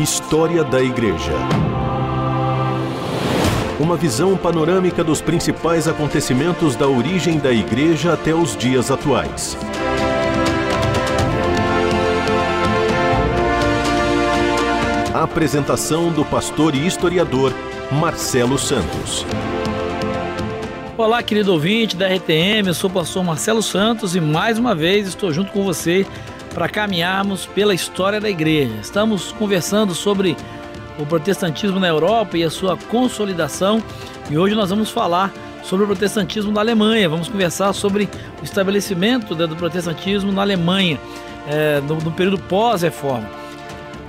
História da Igreja. Uma visão panorâmica dos principais acontecimentos da origem da Igreja até os dias atuais. A apresentação do pastor e historiador Marcelo Santos. Olá, querido ouvinte da RTM, eu sou o pastor Marcelo Santos e mais uma vez estou junto com você para caminharmos pela história da igreja. Estamos conversando sobre o protestantismo na Europa e a sua consolidação e hoje nós vamos falar sobre o protestantismo na Alemanha. Vamos conversar sobre o estabelecimento do protestantismo na Alemanha é, no, no período pós-reforma.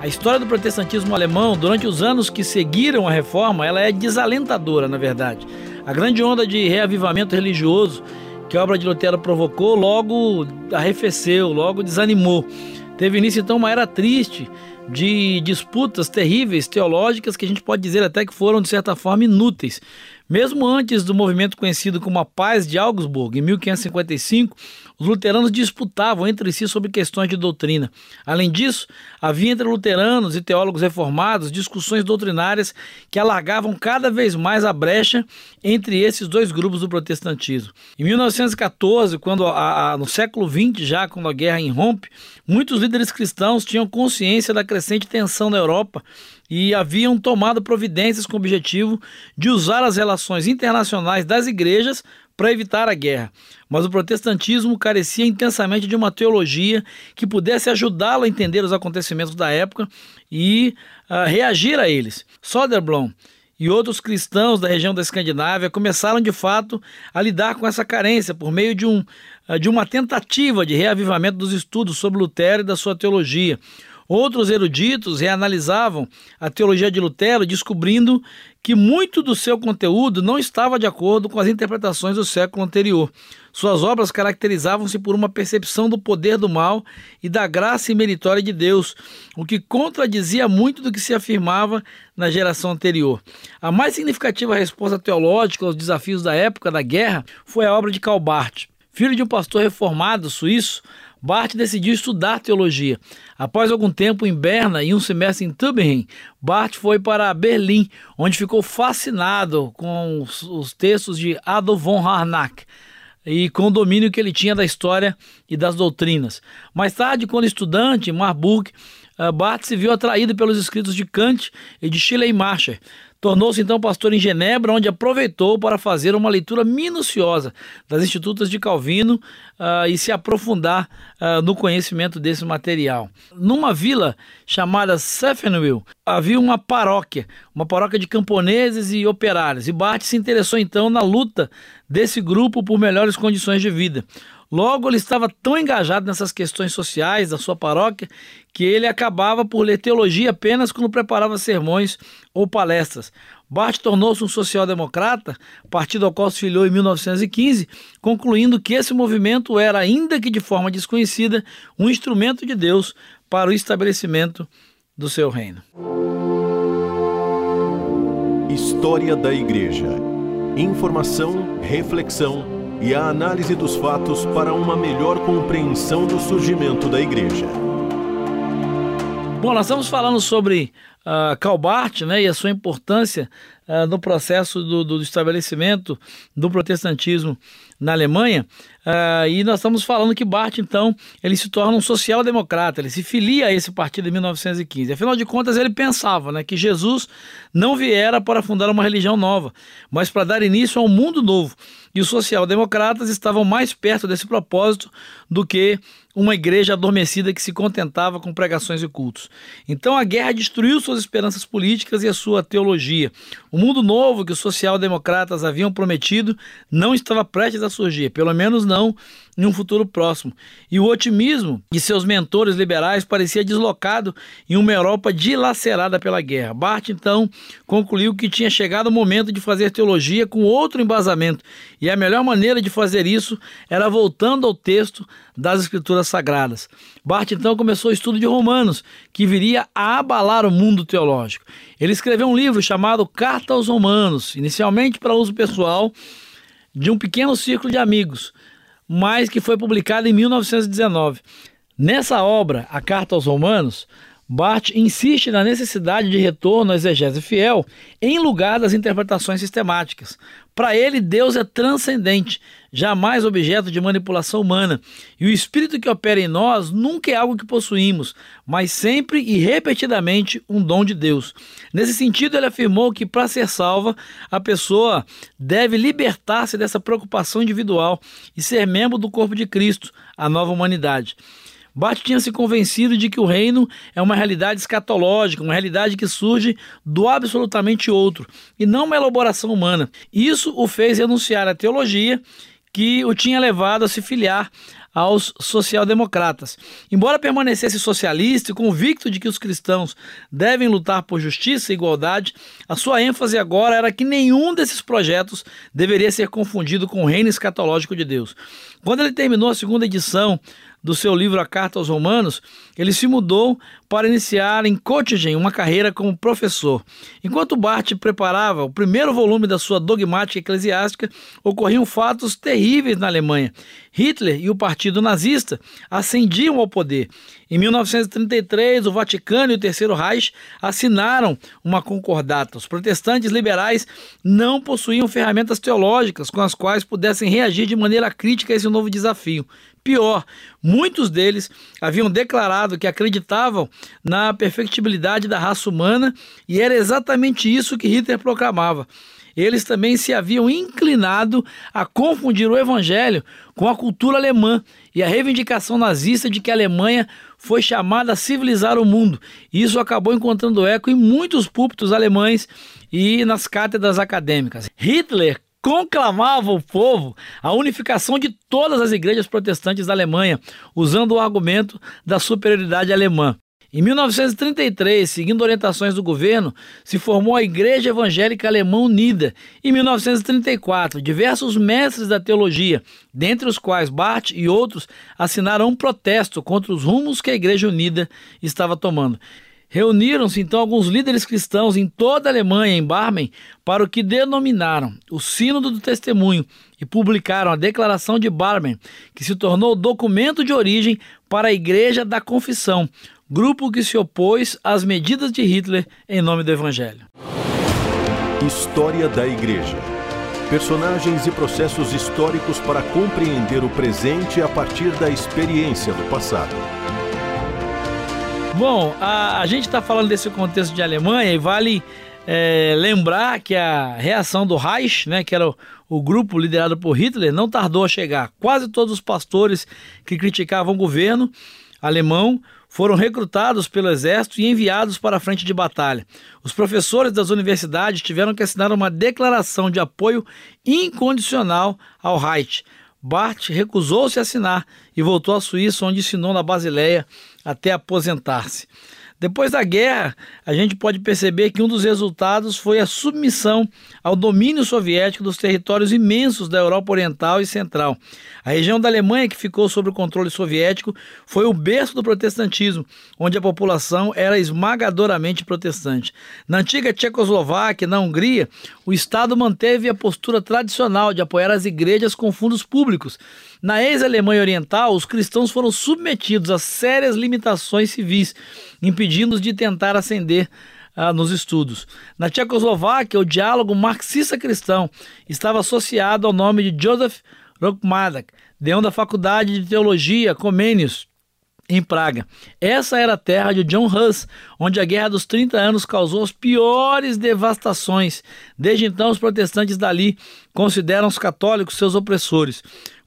A história do protestantismo alemão durante os anos que seguiram a reforma, ela é desalentadora, na verdade. A grande onda de reavivamento religioso que a obra de Lutero provocou, logo arrefeceu, logo desanimou. Teve início então uma era triste de disputas terríveis teológicas que a gente pode dizer até que foram de certa forma inúteis. Mesmo antes do movimento conhecido como a Paz de Augsburg, em 1555, os luteranos disputavam entre si sobre questões de doutrina. Além disso, havia entre luteranos e teólogos reformados discussões doutrinárias que alargavam cada vez mais a brecha entre esses dois grupos do protestantismo. Em 1914, quando a, a, no século XX, já quando a guerra irrompe, muitos líderes cristãos tinham consciência da crescente tensão na Europa e haviam tomado providências com o objetivo de usar as relações internacionais das igrejas para evitar a guerra. Mas o protestantismo carecia intensamente de uma teologia que pudesse ajudá-lo a entender os acontecimentos da época e uh, reagir a eles. Soderblom e outros cristãos da região da Escandinávia começaram de fato a lidar com essa carência por meio de, um, ah, de uma tentativa de reavivamento dos estudos sobre Lutero e da sua teologia. Outros eruditos reanalisavam a teologia de Lutero, descobrindo que muito do seu conteúdo não estava de acordo com as interpretações do século anterior. Suas obras caracterizavam-se por uma percepção do poder do mal e da graça imeritória de Deus, o que contradizia muito do que se afirmava na geração anterior. A mais significativa resposta teológica aos desafios da época da guerra foi a obra de Calbart. Filho de um pastor reformado suíço, Barth decidiu estudar teologia. Após algum tempo em Berna e um semestre em Tübingen, Barth foi para Berlim, onde ficou fascinado com os, os textos de Adolf von Harnack e com o domínio que ele tinha da história e das doutrinas. Mais tarde, quando estudante em Marburg, eh, Barth se viu atraído pelos escritos de Kant e de Schleiermacher, Tornou-se então pastor em Genebra, onde aproveitou para fazer uma leitura minuciosa das Institutas de Calvino uh, e se aprofundar uh, no conhecimento desse material. Numa vila chamada Seffenwil, havia uma paróquia, uma paróquia de camponeses e operários, e Bart se interessou então na luta desse grupo por melhores condições de vida. Logo, ele estava tão engajado nessas questões sociais da sua paróquia que ele acabava por ler teologia apenas quando preparava sermões ou palestras. Bart tornou-se um social-democrata, partido ao qual se filiou em 1915, concluindo que esse movimento era, ainda que de forma desconhecida, um instrumento de Deus para o estabelecimento do seu reino. História da Igreja. Informação, reflexão e a análise dos fatos para uma melhor compreensão do surgimento da Igreja. Bom, nós estamos falando sobre uh, Calbart né, e a sua importância uh, no processo do, do, estabelecimento do protestantismo na Alemanha. Uh, e nós estamos falando que Barth, então, ele se torna um social-democrata, ele se filia a esse partido em 1915. Afinal de contas, ele pensava né, que Jesus não viera para fundar uma religião nova, mas para dar início a um mundo novo. E os social-democratas estavam mais perto desse propósito do que uma igreja adormecida que se contentava com pregações e cultos. Então a guerra destruiu suas esperanças políticas e a sua teologia. O mundo novo que os social-democratas haviam prometido não estava prestes a surgir, pelo menos não em um futuro próximo. E o otimismo de seus mentores liberais parecia deslocado em uma Europa dilacerada pela guerra. Barth então concluiu que tinha chegado o momento de fazer teologia com outro embasamento, e a melhor maneira de fazer isso era voltando ao texto das Escrituras Sagradas. Barth então começou o estudo de Romanos, que viria a abalar o mundo teológico. Ele escreveu um livro chamado Carta aos Romanos, inicialmente para uso pessoal de um pequeno círculo de amigos mas que foi publicada em 1919. Nessa obra, A Carta aos Romanos, Barth insiste na necessidade de retorno à exegese fiel em lugar das interpretações sistemáticas. Para ele, Deus é transcendente, jamais objeto de manipulação humana, e o espírito que opera em nós nunca é algo que possuímos, mas sempre e repetidamente um dom de Deus. Nesse sentido, ele afirmou que para ser salva, a pessoa deve libertar-se dessa preocupação individual e ser membro do corpo de Cristo, a nova humanidade. Bart tinha se convencido de que o reino é uma realidade escatológica, uma realidade que surge do absolutamente outro, e não uma elaboração humana. Isso o fez renunciar à teologia que o tinha levado a se filiar aos social-democratas. Embora permanecesse socialista e convicto de que os cristãos devem lutar por justiça e igualdade, a sua ênfase agora era que nenhum desses projetos deveria ser confundido com o reino escatológico de Deus. Quando ele terminou a segunda edição do seu livro A Carta aos Romanos, ele se mudou para iniciar em Göttingen uma carreira como professor. Enquanto Barth preparava o primeiro volume da sua dogmática eclesiástica, ocorriam fatos terríveis na Alemanha. Hitler e o Partido Nazista ascendiam ao poder. Em 1933, o Vaticano e o Terceiro Reich assinaram uma concordata. Os protestantes liberais não possuíam ferramentas teológicas com as quais pudessem reagir de maneira crítica a esse novo desafio. Pior, muitos deles haviam declarado que acreditavam na perfectibilidade da raça humana e era exatamente isso que Hitler proclamava. Eles também se haviam inclinado a confundir o evangelho com a cultura alemã e a reivindicação nazista de que a Alemanha foi chamada a civilizar o mundo. Isso acabou encontrando eco em muitos púlpitos alemães e nas cátedras acadêmicas. Hitler conclamava o povo a unificação de todas as igrejas protestantes da Alemanha, usando o argumento da superioridade alemã. Em 1933, seguindo orientações do governo, se formou a Igreja Evangélica Alemã Unida. Em 1934, diversos mestres da teologia, dentre os quais Barth e outros, assinaram um protesto contra os rumos que a Igreja Unida estava tomando. Reuniram-se então alguns líderes cristãos em toda a Alemanha, em Barmen, para o que denominaram o Sínodo do Testemunho e publicaram a Declaração de Barmen, que se tornou documento de origem para a Igreja da Confissão, grupo que se opôs às medidas de Hitler em nome do Evangelho. História da Igreja. Personagens e processos históricos para compreender o presente a partir da experiência do passado. Bom, a, a gente está falando desse contexto de Alemanha e vale é, lembrar que a reação do Reich, né, que era o, o, grupo liderado por Hitler, não tardou a chegar. Quase todos os pastores que criticavam o governo alemão foram recrutados pelo exército e enviados para a frente de batalha. Os professores das universidades tiveram que assinar uma declaração de apoio incondicional ao Reich. Barth recusou-se a assinar e voltou à Suíça, onde ensinou na Basileia até aposentar-se. Depois da guerra, a gente pode perceber que um dos resultados foi a submissão ao domínio soviético dos territórios imensos da Europa Oriental e Central. A região da Alemanha que ficou sob o controle soviético foi o berço do protestantismo, onde a população era esmagadoramente protestante. Na antiga Tchecoslováquia, na Hungria, o Estado manteve a postura tradicional de apoiar as igrejas com fundos públicos. Na ex-Alemanha Oriental, os cristãos foram submetidos a sérias limitações civis, impedindo-os de tentar ascender ah, nos estudos. Na Tchecoslováquia, o diálogo marxista-cristão estava associado ao nome de Joseph Rokmadak, deão da Faculdade de Teologia Comênios, em Praga. Essa era a terra de John Hus, onde a Guerra dos 30 Anos causou as piores devastações. Desde então, os protestantes dali consideram os católicos seus opressores.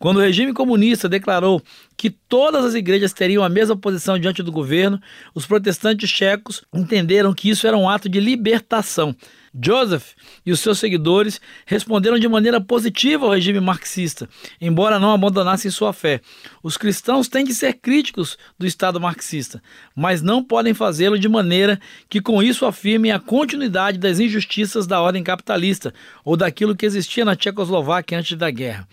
Quando o regime comunista declarou que todas as igrejas teriam a mesma posição diante do governo, os protestantes checos entenderam que isso era um ato de libertação. Joseph e os seus seguidores responderam de maneira positiva ao regime marxista, embora não abandonassem sua fé. Os cristãos têm que ser críticos do Estado marxista, mas não podem fazê-lo de maneira que com isso afirmem a continuidade das injustiças da ordem capitalista ou daquilo que existia na Tchecoslováquia antes da guerra.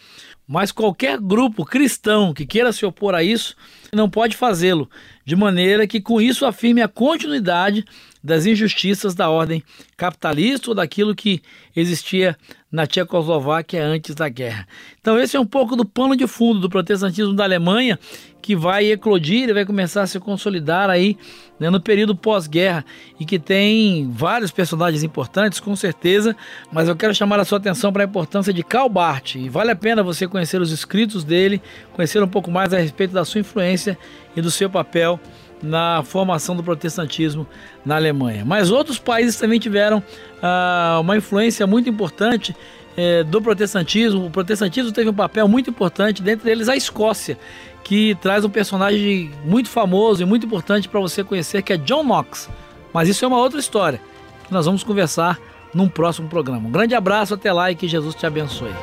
Mas qualquer grupo cristão que queira se opor a isso não pode fazê-lo, de maneira que com isso afirme a continuidade das injustiças da ordem capitalista ou daquilo que existia na Tchecoslováquia antes da guerra. Então esse é um pouco do pano de fundo do protestantismo da Alemanha que vai eclodir e vai começar a se consolidar aí né, no período pós-guerra e que tem vários personagens importantes, com certeza, mas eu quero chamar a sua atenção para a importância de Karl Barth e vale a pena você conhecer os escritos dele, conhecer um pouco mais a respeito da sua influência e do seu papel na formação do protestantismo na Alemanha. Mas outros países também tiveram ah, uma influência muito importante eh, do protestantismo. O protestantismo teve um papel muito importante, dentre eles a Escócia, que traz um personagem muito famoso e muito importante para você conhecer, que é John Knox. Mas isso é uma outra história que nós vamos conversar num próximo programa. Um grande abraço, até lá e que Jesus te abençoe.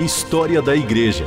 História da Igreja